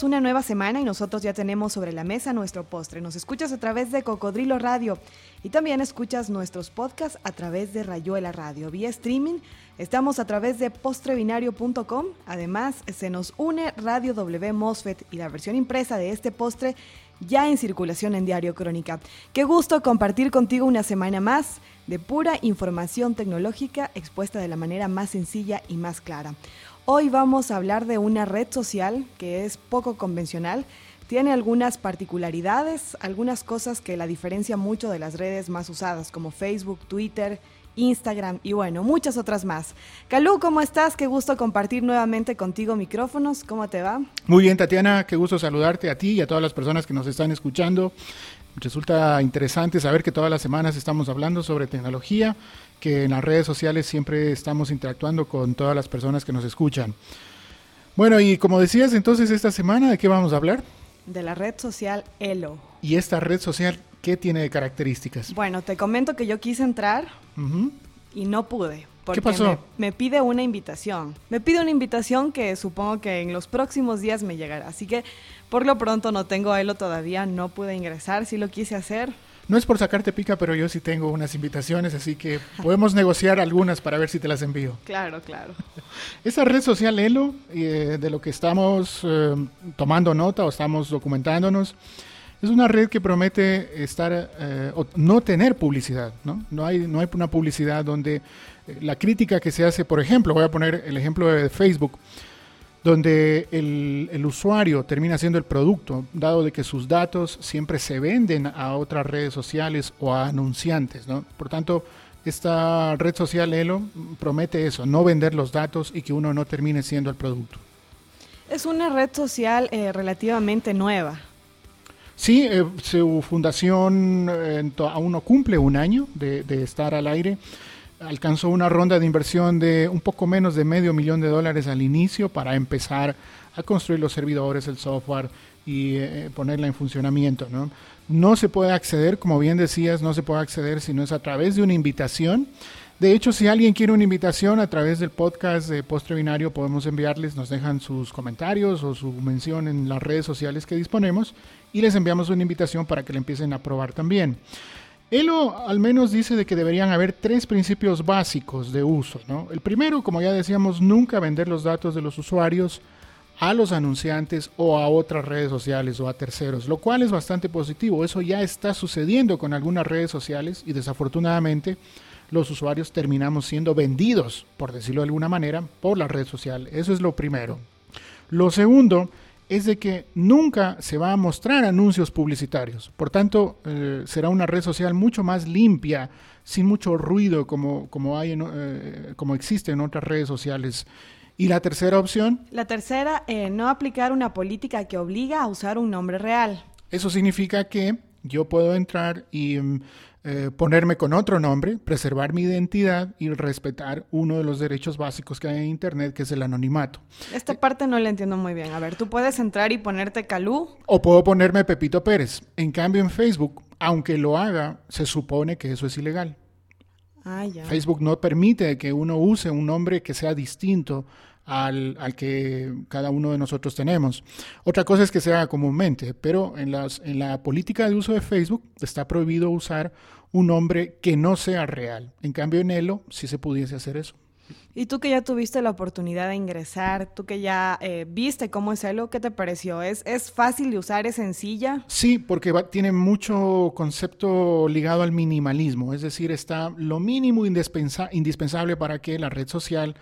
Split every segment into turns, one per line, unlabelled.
una nueva semana y nosotros ya tenemos sobre la mesa nuestro postre. Nos escuchas a través de Cocodrilo Radio y también escuchas nuestros podcasts a través de Rayuela Radio. Vía streaming estamos a través de postrebinario.com. Además, se nos une Radio W Mosfet y la versión impresa de este postre ya en circulación en Diario Crónica. Qué gusto compartir contigo una semana más de pura información tecnológica expuesta de la manera más sencilla y más clara. Hoy vamos a hablar de una red social que es poco convencional, tiene algunas particularidades, algunas cosas que la diferencian mucho de las redes más usadas como Facebook, Twitter, Instagram y bueno, muchas otras más. Calú, ¿cómo estás? Qué gusto compartir nuevamente contigo micrófonos. ¿Cómo te va?
Muy bien, Tatiana, qué gusto saludarte a ti y a todas las personas que nos están escuchando. Resulta interesante saber que todas las semanas estamos hablando sobre tecnología que en las redes sociales siempre estamos interactuando con todas las personas que nos escuchan. Bueno, y como decías, entonces esta semana, ¿de qué vamos a hablar?
De la red social Elo.
¿Y esta red social qué tiene de características?
Bueno, te comento que yo quise entrar y no pude.
Porque ¿Qué pasó?
Me, me, pide una invitación. Me pide una invitación que supongo que en los próximos días me llegará. Así que por lo pronto no tengo Elo todavía, no pude ingresar. Sí lo quise hacer,
no es por sacarte pica, pero yo sí tengo unas invitaciones, así que podemos negociar algunas para ver si te las envío.
Claro, claro.
Esa red social Elo, eh, de lo que estamos eh, tomando nota o estamos documentándonos, es una red que promete estar eh, o no tener publicidad, ¿no? No hay, no hay una publicidad donde la crítica que se hace, por ejemplo, voy a poner el ejemplo de Facebook donde el, usuario termina siendo el producto, dado de que sus datos siempre se venden a otras redes sociales o a anunciantes. ¿no? Por tanto, esta red social Elo promete eso, no vender los datos y que uno no termine siendo el producto.
Es una red social eh, relativamente nueva.
Sí, eh, su fundación eh, aún no cumple un año de, de estar al aire alcanzó una ronda de inversión de un poco menos de medio millón de dólares al inicio para empezar a construir los servidores, el software y eh, ponerla en funcionamiento. ¿no? no se puede acceder, como bien decías, no se puede acceder si no es a través de una invitación. De hecho, si alguien quiere una invitación a través del podcast de Postre Binario, podemos enviarles, nos dejan sus comentarios o su mención en las redes sociales que disponemos y les enviamos una invitación para que la empiecen a probar también. Elo al menos dice de que deberían haber tres principios básicos de uso. El primero, como ya decíamos, nunca vender los datos de los usuarios a los anunciantes o a otras redes sociales o a terceros, lo cual es bastante positivo. Eso ya está sucediendo con algunas redes sociales y desafortunadamente los usuarios terminamos siendo vendidos, por decirlo de alguna manera, por la red social. Eso es lo primero. Lo segundo es de que nunca se va a mostrar anuncios publicitarios. Por tanto, eh, será una red social mucho más limpia, sin mucho ruido como, como, hay eh, como existe en otras redes sociales. ¿Y la tercera opción?
La tercera, eh, no aplicar una política que obliga a usar un nombre real.
Eso significa que yo puedo entrar y mm, eh, ponerme con otro nombre, preservar mi identidad y respetar uno de los derechos básicos que hay en Internet, que es el anonimato.
Esta parte no la entiendo muy bien. A ver, tú puedes entrar y ponerte Calú.
O puedo ponerme Pepito Pérez. En cambio, en Facebook, aunque lo haga, se supone que eso es ilegal.
Ah, ya.
Facebook no permite que uno use un nombre que sea distinto al, que cada uno de nosotros tenemos. Otra cosa es que se haga comúnmente, pero en, las, en la política de uso de Facebook está prohibido usar un nombre que no sea real. En cambio, en Elo sí se pudiese hacer eso.
Y tú que ya tuviste la oportunidad de ingresar, tú que ya eh, viste cómo es Elo, ¿qué te pareció? ¿Es, ¿Es fácil de usar? ¿Es sencilla?
Sí, porque tiene mucho concepto ligado al minimalismo, es decir, está lo mínimo indispensable para que la red social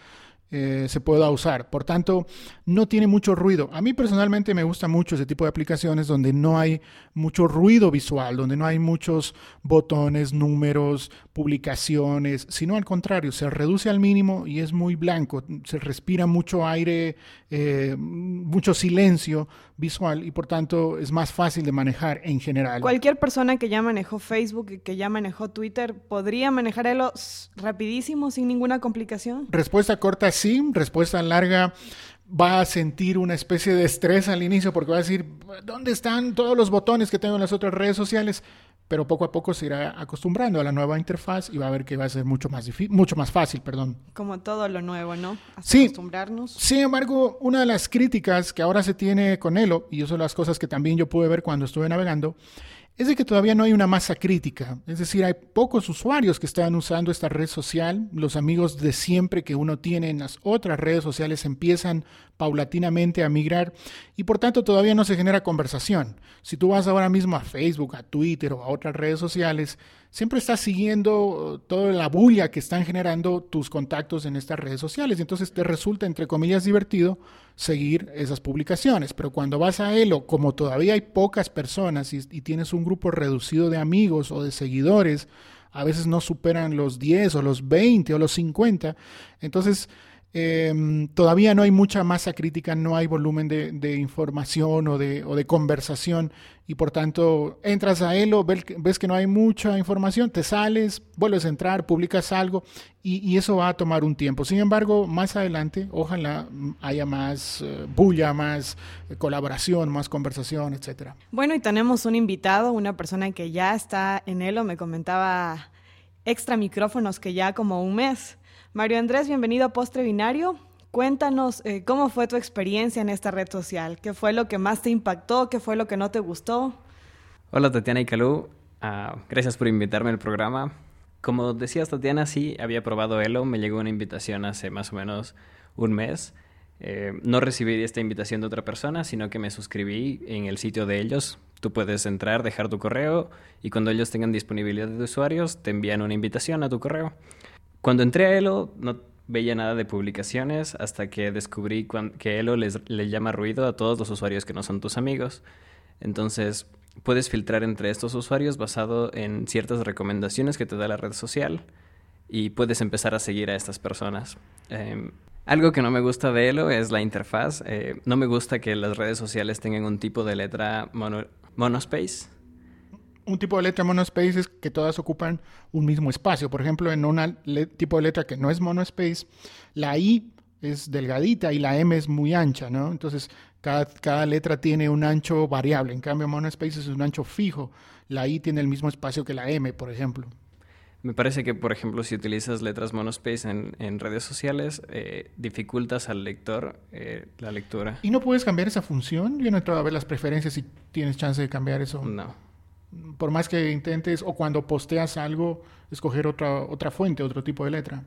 eh, se pueda usar. Por tanto, no tiene mucho ruido. A mí personalmente me gusta mucho ese tipo de aplicaciones donde no hay mucho ruido visual, donde no hay muchos botones, números, publicaciones, sino al contrario, se reduce al mínimo y es muy blanco. Se respira mucho aire, eh, mucho silencio visual y por tanto es más fácil de manejar en general.
Cualquier persona que ya manejó Facebook y que ya manejó Twitter podría manejarlo rapidísimo sin ninguna complicación.
Respuesta corta sí, respuesta larga va a sentir una especie de estrés al inicio porque va a decir, ¿dónde están todos los botones que tengo en las otras redes sociales? Pero poco a poco se irá acostumbrando a la nueva interfaz y va a ver que va a ser mucho más difícil, mucho más fácil, perdón.
Como todo lo nuevo, ¿no?
sí. Acostumbrarnos. Sin embargo, una de las críticas que ahora se tiene con Elo, y eso son las cosas que también yo pude ver cuando estuve navegando, es de que todavía no hay una masa crítica. Es decir, hay pocos usuarios que están usando esta red social. Los amigos de siempre que uno tiene en las otras redes sociales empiezan paulatinamente a migrar y por tanto todavía no se genera conversación. Si tú vas ahora mismo a Facebook, a Twitter o a otras redes sociales, siempre estás siguiendo toda la bulla que están generando tus contactos en estas redes sociales. Entonces te resulta, entre comillas, divertido seguir esas publicaciones. Pero cuando vas a Elo, como todavía hay pocas personas y, tienes un grupo reducido de amigos o de seguidores, a veces no superan los 10 o los 20 o los 50, entonces Em, todavía no hay mucha masa crítica, no hay volumen de, información o de, o de, conversación y por tanto entras a Elo, ves, que no hay mucha información, te sales, vuelves a entrar, publicas algo y, eso va a tomar un tiempo. Sin embargo, más adelante, ojalá haya más eh, bulla, más colaboración, más conversación, etcétera.
Bueno, y tenemos un invitado, una persona que ya está en Elo, me comentaba extra micrófonos que ya como un mes. Mario Andrés, bienvenido a Postre Binario. Cuéntanos eh, cómo fue tu experiencia en esta red social. ¿Qué fue lo que más te impactó? ¿Qué fue lo que no te gustó?
Hola Tatiana y Calú. Ah, gracias por invitarme al programa. Como decías Tatiana, sí, había probado Elo. Me llegó una invitación hace más o menos un mes. Eh, no recibí esta invitación de otra persona, sino que me suscribí en el sitio de ellos. Tú puedes entrar, dejar tu correo y cuando ellos tengan disponibilidad de usuarios, te envían una invitación a tu correo. Cuando entré a Elo no veía nada de publicaciones hasta que descubrí que Elo les, le llama ruido a todos los usuarios que no son tus amigos. Entonces puedes filtrar entre estos usuarios basado en ciertas recomendaciones que te da la red social y puedes empezar a seguir a estas personas. Em, algo que no me gusta de Elo es la interfaz. Eh, no me gusta que las redes sociales tengan un tipo de letra monospace
un tipo de letra monospace es que todas ocupan un mismo espacio. Por ejemplo, en un tipo de letra que no es monospace, la I es delgadita y la M es muy ancha, ¿no? Entonces, cada, cada letra tiene un ancho variable. En cambio, monospace es un ancho fijo. La I tiene el mismo espacio que la M, por ejemplo.
Me parece que, por ejemplo, si utilizas letras monospace en, en redes sociales, eh, dificultas al lector eh, la lectura.
¿Y no puedes cambiar esa función? Yo no he entrado a ver las preferencias si tienes chance de cambiar eso.
No
por más que intentes o cuando posteas algo, escoger otra, otra fuente, otro tipo de letra?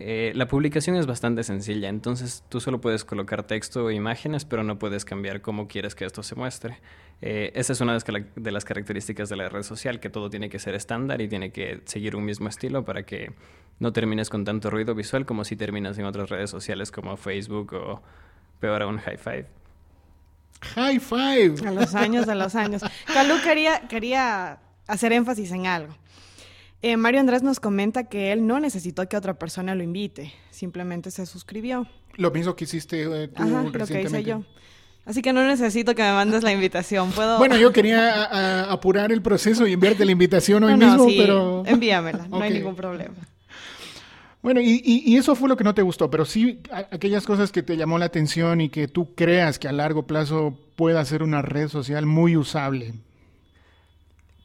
Eh, la publicación es bastante sencilla, entonces tú solo puedes colocar texto o imágenes, pero no puedes cambiar cómo quieres que esto se muestre. Eh, esa es una de las características de la red social, que todo tiene que ser estándar y tiene que seguir un mismo estilo para que no termines con tanto ruido visual como si terminas en otras redes sociales como Facebook o peor aún High Five.
High five.
A los años, a los años. Calú quería, quería hacer énfasis en algo. Eh, Mario Andrés nos comenta que él no necesitó que otra persona lo invite, simplemente se suscribió.
Lo mismo que hiciste eh, tú Ajá, Lo que hice yo.
Así que no necesito que me mandes la invitación. Puedo.
Bueno, yo quería apurar el proceso y enviarte la invitación hoy mismo, pero.
Envíamela, no hay ningún problema.
Bueno, y, eso fue lo que no te gustó, pero sí aquellas cosas que te llamó la atención y que tú creas que a largo plazo pueda ser una red social muy usable.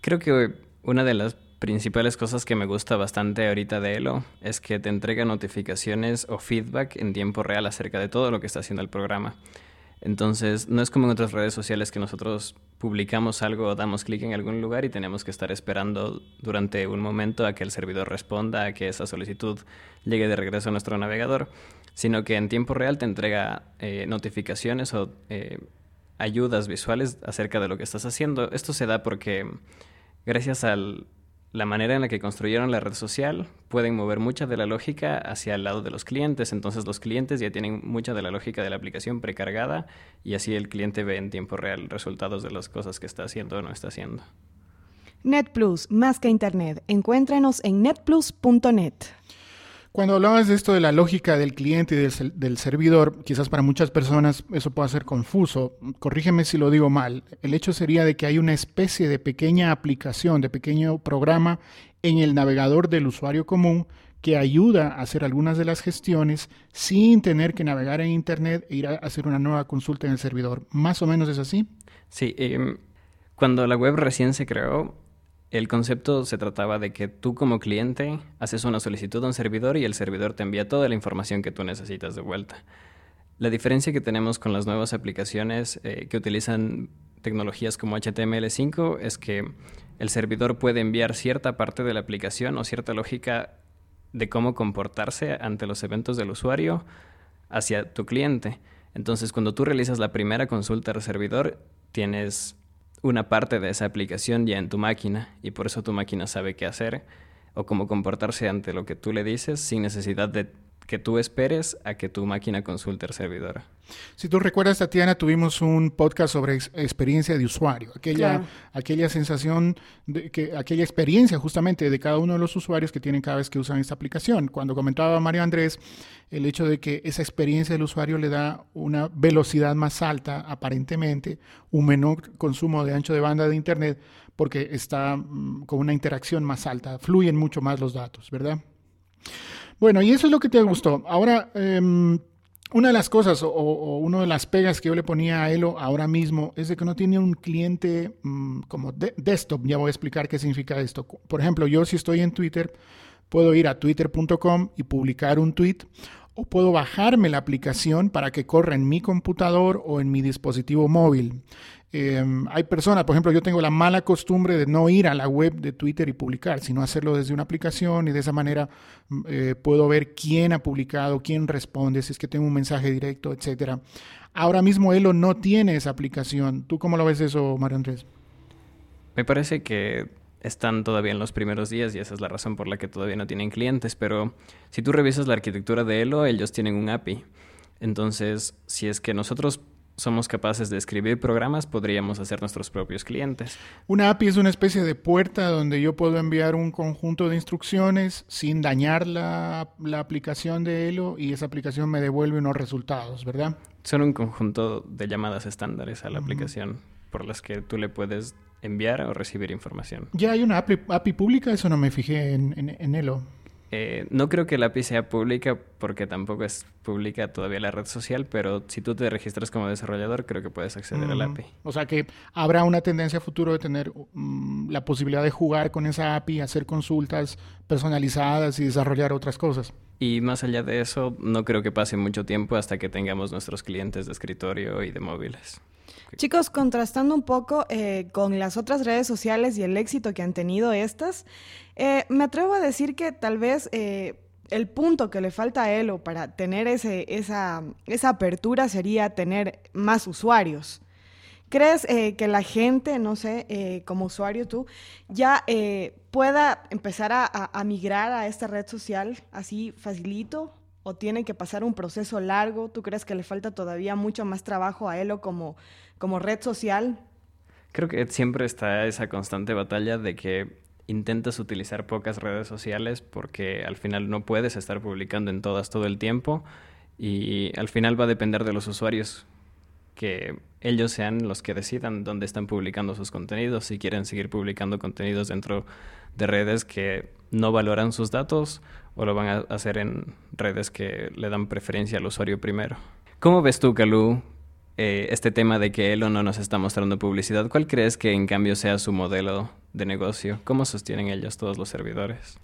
Creo que una de las principales cosas que me gusta bastante ahorita de Elo es que te entrega notificaciones o feedback en tiempo real acerca de todo lo que está haciendo el programa. Entonces, no es como en otras redes sociales que nosotros publicamos algo, damos clic en algún lugar y tenemos que estar esperando durante un momento a que el servidor responda, a que esa solicitud llegue de regreso a nuestro navegador, sino que en tiempo real te entrega eh, notificaciones o eh, ayudas visuales acerca de lo que estás haciendo. Esto se da porque gracias al la manera en la que construyeron la red social pueden mover mucha de la lógica hacia el lado de los clientes. Entonces los clientes ya tienen mucha de la lógica de la aplicación precargada y así el cliente ve en tiempo real resultados de las cosas que está haciendo o no está haciendo.
NetPlus, más que Internet. Encuéntranos en netplus.net.
Cuando hablabas de esto de la lógica del cliente y del, servidor, quizás para muchas personas eso pueda ser confuso. Corrígeme si lo digo mal. El hecho sería de que hay una especie de pequeña aplicación, de pequeño programa en el navegador del usuario común que ayuda a hacer algunas de las gestiones sin tener que navegar en Internet e ir a hacer una nueva consulta en el servidor. ¿Más o menos es así?
Sí. Em, cuando la web recién se creó, el concepto se trataba de que tú como cliente haces una solicitud a un servidor y el servidor te envía toda la información que tú necesitas de vuelta. La diferencia que tenemos con las nuevas aplicaciones eh, que utilizan tecnologías como HTML5 es que el servidor puede enviar cierta parte de la aplicación o cierta lógica de cómo comportarse ante los eventos del usuario hacia tu cliente. Entonces, cuando tú realizas la primera consulta al servidor, tienes una parte de esa aplicación ya en tu máquina y por eso tu máquina sabe qué hacer o cómo comportarse ante lo que tú le dices sin necesidad de que tú esperes a que tu máquina consulte el servidor.
Si tú recuerdas, Tatiana, tuvimos un podcast sobre experiencia de usuario, aquella, aquella sensación, de que, aquella experiencia justamente de cada uno de los usuarios que tienen cada vez que usan esta aplicación. Cuando comentaba Mario Andrés el hecho de que esa experiencia del usuario le da una velocidad más alta, aparentemente, un menor consumo de ancho de banda de Internet, porque está mm, con una interacción más alta, fluyen mucho más los datos, ¿verdad? Bueno, y eso es lo que te gustó. Ahora, em, una de las cosas o, o, una de las pegas que yo le ponía a Elo ahora mismo es de que no tiene un cliente mm, como desktop. Ya voy a explicar qué significa esto. Por ejemplo, yo si estoy en Twitter, puedo ir a twitter.com y publicar un tweet o puedo bajarme la aplicación para que corra en mi computador o en mi dispositivo móvil. Em, hay personas, por ejemplo, yo tengo la mala costumbre de no ir a la web de Twitter y publicar, sino hacerlo desde una aplicación y de esa manera mm, eh, puedo ver quién ha publicado, quién responde, si es que tengo un mensaje directo, etcétera. Ahora mismo Elo no tiene esa aplicación. ¿Tú cómo lo ves eso, Mario Andrés?
Me parece que están todavía en los primeros días y esa es la razón por la que todavía no tienen clientes, pero si tú revisas la arquitectura de Elo, ellos tienen un API. Entonces, si es que nosotros somos capaces de escribir programas, podríamos hacer nuestros propios clientes.
Una API es una especie de puerta donde yo puedo enviar un conjunto de instrucciones sin dañar la, la aplicación de Elo y esa aplicación me devuelve unos resultados, ¿verdad?
Son un conjunto de llamadas estándares a la aplicación por las que tú le puedes enviar o recibir información.
¿Ya hay una API, pública? Eso no me fijé en, en Elo.
Eh, no creo que la API sea pública porque tampoco es pública todavía la red social, pero si tú te registras como desarrollador, creo que puedes acceder a la API.
O sea que habrá una tendencia futuro de tener mm, la posibilidad de jugar con esa API, hacer consultas personalizadas y desarrollar otras cosas.
Y más allá de eso, no creo que pase mucho tiempo hasta que tengamos nuestros clientes de escritorio y de móviles.
Chicos, contrastando un poco eh, con las otras redes sociales y el éxito que han tenido estas, eh, me atrevo a decir que tal vez eh, el punto que le falta a Elo para tener ese, esa, esa apertura sería tener más usuarios. ¿Crees que la gente, no sé, como usuario tú, ya pueda empezar a, a, migrar a esta red social así facilito? ¿O tiene que pasar un proceso largo? ¿Tú crees que le falta todavía mucho más trabajo a Elo como como red social?
Creo que siempre está esa constante batalla de que intentas utilizar pocas redes sociales porque al final no puedes estar publicando en todas todo el tiempo y al final va a depender de los usuarios que ellos sean los que decidan dónde están publicando sus contenidos, si quieren seguir publicando contenidos dentro de redes que no valoran sus datos o lo van a hacer en redes que le dan preferencia al usuario primero. ¿Cómo ves tú, Calú, eh, este tema de que Elon no nos está mostrando publicidad, ¿cuál crees que en cambio sea su modelo de negocio? ¿Cómo sostienen ellos todos los servidores?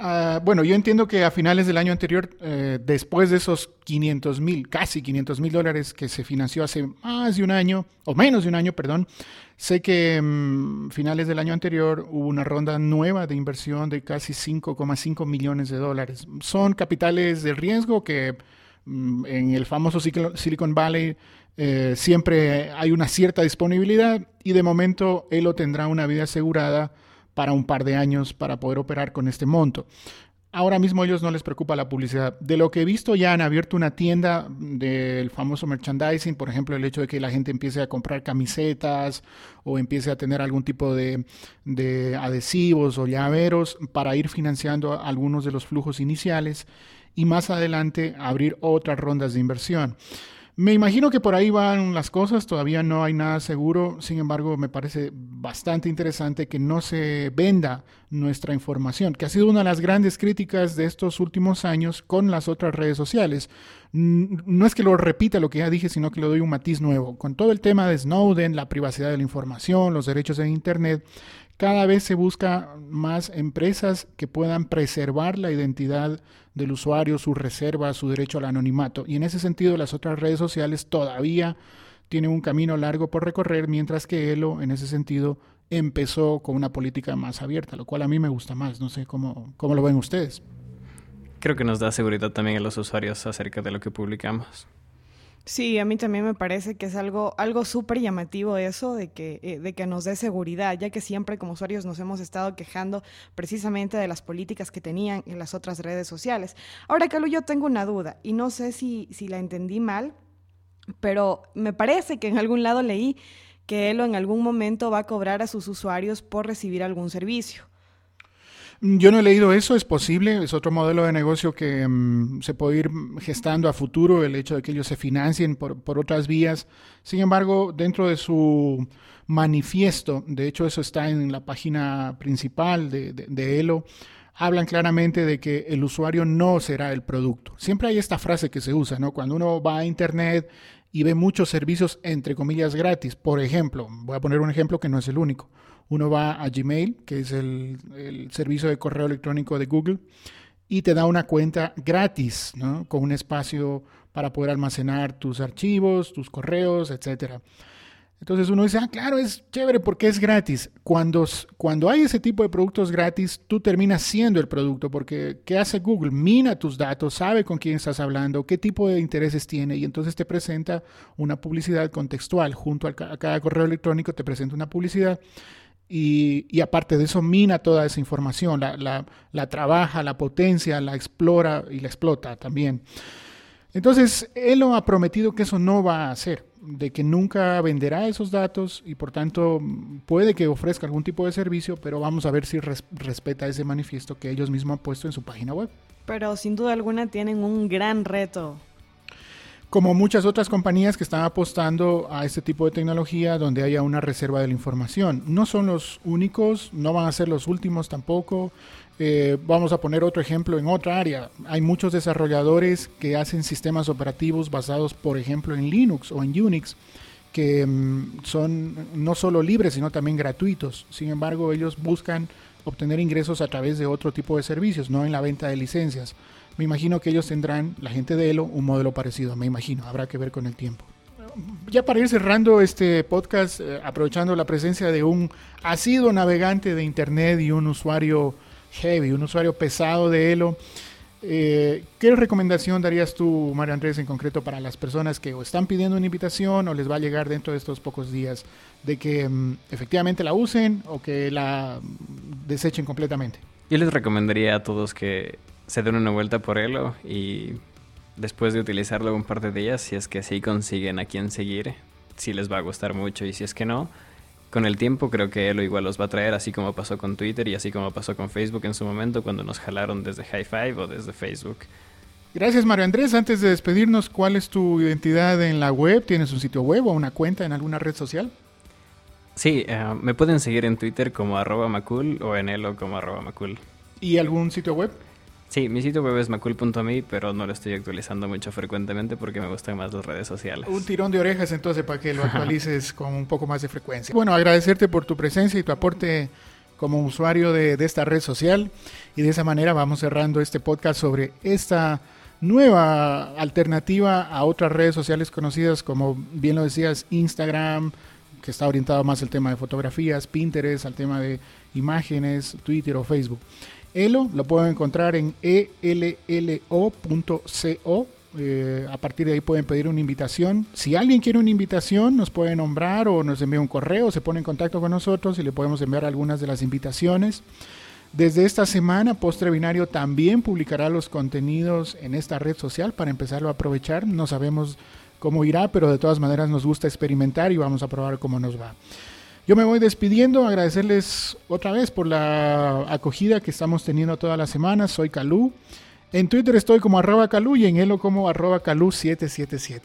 Ah, bueno, yo entiendo que a finales del año anterior, eh, después de esos 500 mil, casi 500 mil dólares que se financió hace más de un año, o menos de un año, perdón, sé que mm, finales del año anterior hubo una ronda nueva de inversión de casi 5,5 millones de dólares. Son capitales de riesgo que mm, en el famoso Silicon Valley eh, siempre hay una cierta disponibilidad y de momento Elo tendrá una vida asegurada para un par de años para poder operar con este monto. Ahora mismo a ellos no les preocupa la publicidad. De lo que he visto ya han abierto una tienda del famoso merchandising, por ejemplo el hecho de que la gente empiece a comprar camisetas o empiece a tener algún tipo de, de adhesivos o llaveros para ir financiando algunos de los flujos iniciales y más adelante abrir otras rondas de inversión. Me imagino que por ahí van las cosas, todavía no hay nada seguro, sin embargo me parece bastante interesante que no se venda nuestra información, que ha sido una de las grandes críticas de estos últimos años con las otras redes sociales. No es que lo repita lo que ya dije, sino que le doy un matiz nuevo. Con todo el tema de Snowden, la privacidad de la información, los derechos en Internet, cada vez se busca más empresas que puedan preservar la identidad del usuario, su reserva, su derecho al anonimato. Y en ese sentido, las otras redes sociales todavía tienen un camino largo por recorrer, mientras que Elo, en ese sentido, empezó con una política más abierta, lo cual a mí me gusta más. No sé cómo, cómo lo ven ustedes.
Creo que nos da seguridad también a los usuarios acerca de lo que publicamos.
Sí, a mí también me parece que es algo, algo súper llamativo eso de que, eh, de que nos dé seguridad, ya que siempre como usuarios nos hemos estado quejando precisamente de las políticas que tenían en las otras redes sociales. Ahora, Calu, yo tengo una duda y no sé si, si la entendí mal, pero me parece que en algún lado leí que Elo en algún momento va a cobrar a sus usuarios por recibir algún servicio.
Yo no he leído eso, es posible, es otro modelo de negocio que mm, se puede ir gestando a futuro, el hecho de que ellos se financien por, por, otras vías. Sin embargo, dentro de su manifiesto, de hecho eso está en la página principal de, de, de Elo, hablan claramente de que el usuario no será el producto. Siempre hay esta frase que se usa, ¿no? Cuando uno va a Internet y ve muchos servicios, entre comillas, gratis. Por ejemplo, voy a poner un ejemplo que no es el único uno va a Gmail, que es el, servicio de correo electrónico de Google, y te da una cuenta gratis, ¿no? con un espacio para poder almacenar tus archivos, tus correos, etc. Entonces uno dice, ah, claro, es chévere porque es gratis. Cuando, cuando hay ese tipo de productos gratis, tú terminas siendo el producto, porque ¿qué hace Google? Mina tus datos, sabe con quién estás hablando, qué tipo de intereses tiene, y entonces te presenta una publicidad contextual. Junto a cada correo electrónico te presenta una publicidad y, aparte de eso mina toda esa información, la, la, la, trabaja, la potencia, la explora y la explota también. Entonces, él lo ha prometido que eso no va a hacer, de que nunca venderá esos datos y por tanto puede que ofrezca algún tipo de servicio, pero vamos a ver si res, respeta ese manifiesto que ellos mismos han puesto en su página web.
Pero sin duda alguna tienen un gran reto
como muchas otras compañías que están apostando a este tipo de tecnología donde haya una reserva de la información. No son los únicos, no van a ser los últimos tampoco. Eh, vamos a poner otro ejemplo en otra área. Hay muchos desarrolladores que hacen sistemas operativos basados, por ejemplo, en Linux o en Unix, que mm, son no solo libres, sino también gratuitos. Sin embargo, ellos buscan obtener ingresos a través de otro tipo de servicios, no en la venta de licencias. Me imagino que ellos tendrán, la gente de Elo, un modelo parecido, me imagino, habrá que ver con el tiempo. Ya para ir cerrando este podcast, eh, aprovechando la presencia de un asiduo navegante de Internet y un usuario heavy, un usuario pesado de Elo, eh, ¿Qué recomendación darías tú, María Andrés, en concreto para las personas que o están pidiendo una invitación o les va a llegar dentro de estos pocos días de que um, efectivamente la usen o que la desechen completamente?
Yo les recomendaría a todos que se den una vuelta por Elo y después de utilizarlo un par de días, si es que sí consiguen a quien seguir, si les va a gustar mucho y si es que no, con el tiempo creo que Elo igual los va a traer, así como pasó con Twitter y así como pasó con Facebook en su momento cuando nos jalaron desde High Five o desde Facebook.
Gracias Mario Andrés. Antes de despedirnos, ¿cuál es tu identidad en la web? ¿Tienes un sitio web o una cuenta en alguna red social?
Sí, uh, me pueden seguir en Twitter como arroba macul o en Elo como arroba macul.
¿Y algún sitio web?
Sí, mi sitio web es macul.me, pero no lo estoy actualizando mucho frecuentemente porque me gustan más las redes sociales.
Un tirón de orejas entonces para que lo actualices con un poco más de frecuencia. Bueno, agradecerte por tu presencia y tu aporte como usuario de, de esta red social y de esa manera vamos cerrando este podcast sobre esta nueva alternativa a otras redes sociales conocidas como bien lo decías Instagram, que está orientado más al tema de fotografías, Pinterest, al tema de imágenes, Twitter o Facebook. Elo lo pueden encontrar en ello.co. Eh, a partir de ahí pueden pedir una invitación. Si alguien quiere una invitación, nos puede nombrar o nos envía un correo, se pone en contacto con nosotros y le podemos enviar algunas de las invitaciones. Desde esta semana, Postre Binario también publicará los contenidos en esta red social para empezarlo a aprovechar. No sabemos cómo irá, pero de todas maneras nos gusta experimentar y vamos a probar cómo nos va. Yo me voy despidiendo, agradecerles otra vez por la acogida que estamos teniendo todas las semanas. Soy Calú. En Twitter estoy como arroba Calú y en Elo como arroba Calú777.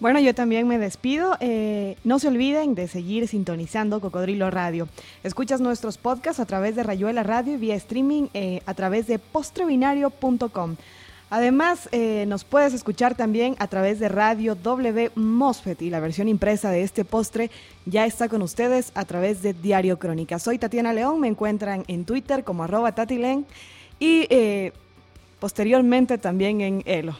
Bueno, yo también me despido. Eh, no se olviden de seguir sintonizando Cocodrilo Radio. Escuchas nuestros podcasts a través de Rayuela Radio y vía streaming eh, a través de postrebinario.com. Además, eh, nos puedes escuchar también a través de Radio W Mosfet y la versión impresa de este postre ya está con ustedes a través de Diario Crónica. Soy Tatiana León, me encuentran en Twitter como arroba tatilen y eh, posteriormente también en Elo.